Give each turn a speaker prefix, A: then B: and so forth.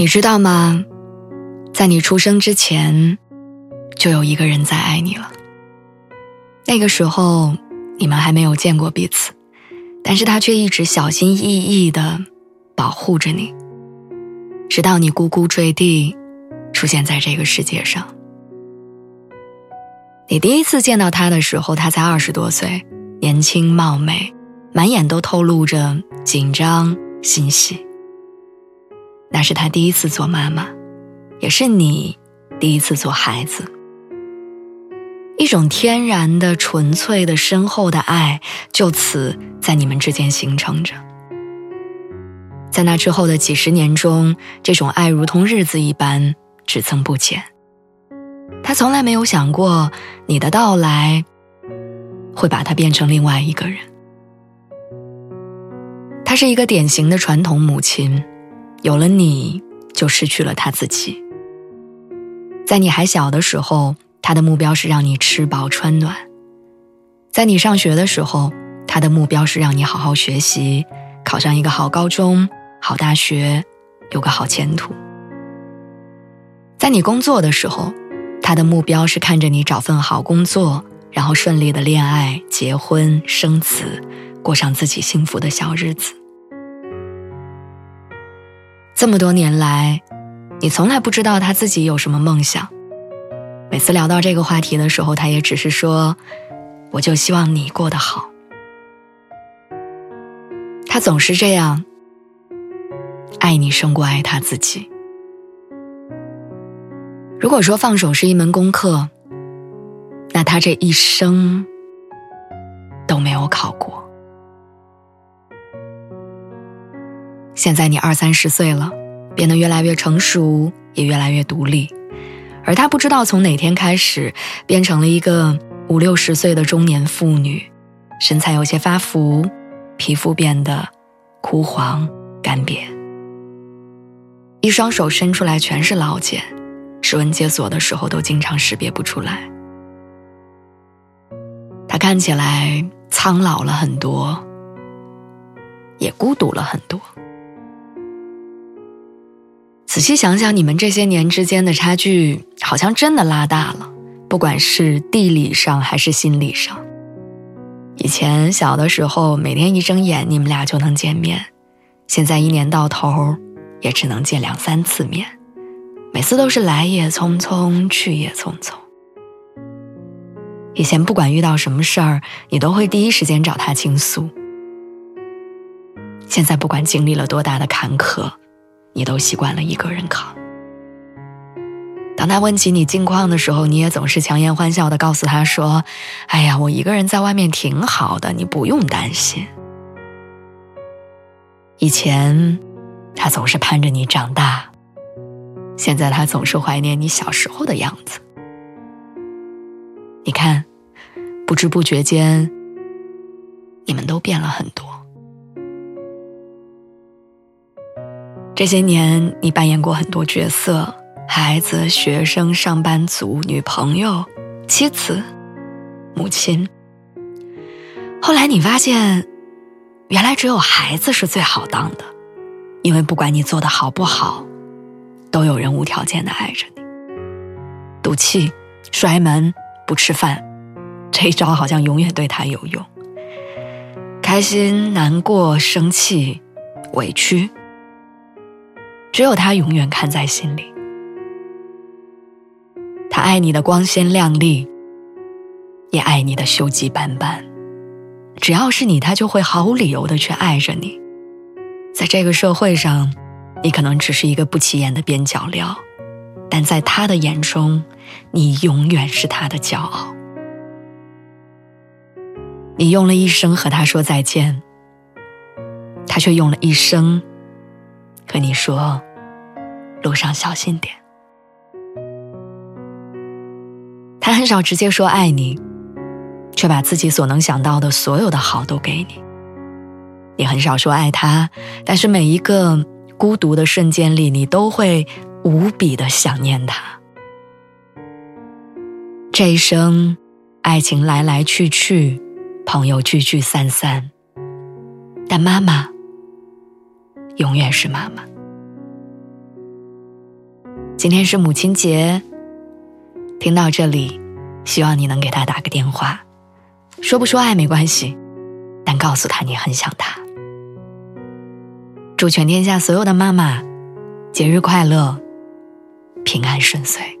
A: 你知道吗？在你出生之前，就有一个人在爱你了。那个时候，你们还没有见过彼此，但是他却一直小心翼翼的保护着你，直到你呱呱坠地，出现在这个世界上。你第一次见到他的时候，他才二十多岁，年轻貌美，满眼都透露着紧张欣喜。那是他第一次做妈妈，也是你第一次做孩子。一种天然的、纯粹的、深厚的爱，就此在你们之间形成着。在那之后的几十年中，这种爱如同日子一般，只增不减。他从来没有想过你的到来会把他变成另外一个人。他是一个典型的传统母亲。有了你，就失去了他自己。在你还小的时候，他的目标是让你吃饱穿暖；在你上学的时候，他的目标是让你好好学习，考上一个好高中、好大学，有个好前途；在你工作的时候，他的目标是看着你找份好工作，然后顺利的恋爱、结婚、生子，过上自己幸福的小日子。这么多年来，你从来不知道他自己有什么梦想。每次聊到这个话题的时候，他也只是说：“我就希望你过得好。”他总是这样，爱你胜过爱他自己。如果说放手是一门功课，那他这一生都没有考过。现在你二三十岁了，变得越来越成熟，也越来越独立，而她不知道从哪天开始，变成了一个五六十岁的中年妇女，身材有些发福，皮肤变得枯黄干瘪，一双手伸出来全是老茧，指纹解锁的时候都经常识别不出来。她看起来苍老了很多，也孤独了很多。仔细想想，你们这些年之间的差距好像真的拉大了，不管是地理上还是心理上。以前小的时候，每天一睁眼你们俩就能见面，现在一年到头也只能见两三次面，每次都是来也匆匆，去也匆匆。以前不管遇到什么事儿，你都会第一时间找他倾诉，现在不管经历了多大的坎坷。你都习惯了一个人扛。当他问起你近况的时候，你也总是强颜欢笑的告诉他说：“哎呀，我一个人在外面挺好的，你不用担心。”以前，他总是盼着你长大，现在他总是怀念你小时候的样子。你看，不知不觉间，你们都变了很多。这些年，你扮演过很多角色：孩子、学生、上班族、女朋友、妻子、母亲。后来你发现，原来只有孩子是最好当的，因为不管你做的好不好，都有人无条件的爱着你。赌气、摔门、不吃饭，这一招好像永远对他有用。开心、难过、生气、委屈。只有他永远看在心里，他爱你的光鲜亮丽，也爱你的锈迹斑斑。只要是你，他就会毫无理由的去爱着你。在这个社会上，你可能只是一个不起眼的边角料，但在他的眼中，你永远是他的骄傲。你用了一生和他说再见，他却用了一生和你说：“路上小心点。”他很少直接说爱你，却把自己所能想到的所有的好都给你。你很少说爱他，但是每一个孤独的瞬间里，你都会无比的想念他。这一生，爱情来来去去，朋友聚聚散散，但妈妈。永远是妈妈。今天是母亲节，听到这里，希望你能给她打个电话，说不说爱没关系，但告诉她你很想她。祝全天下所有的妈妈节日快乐，平安顺遂。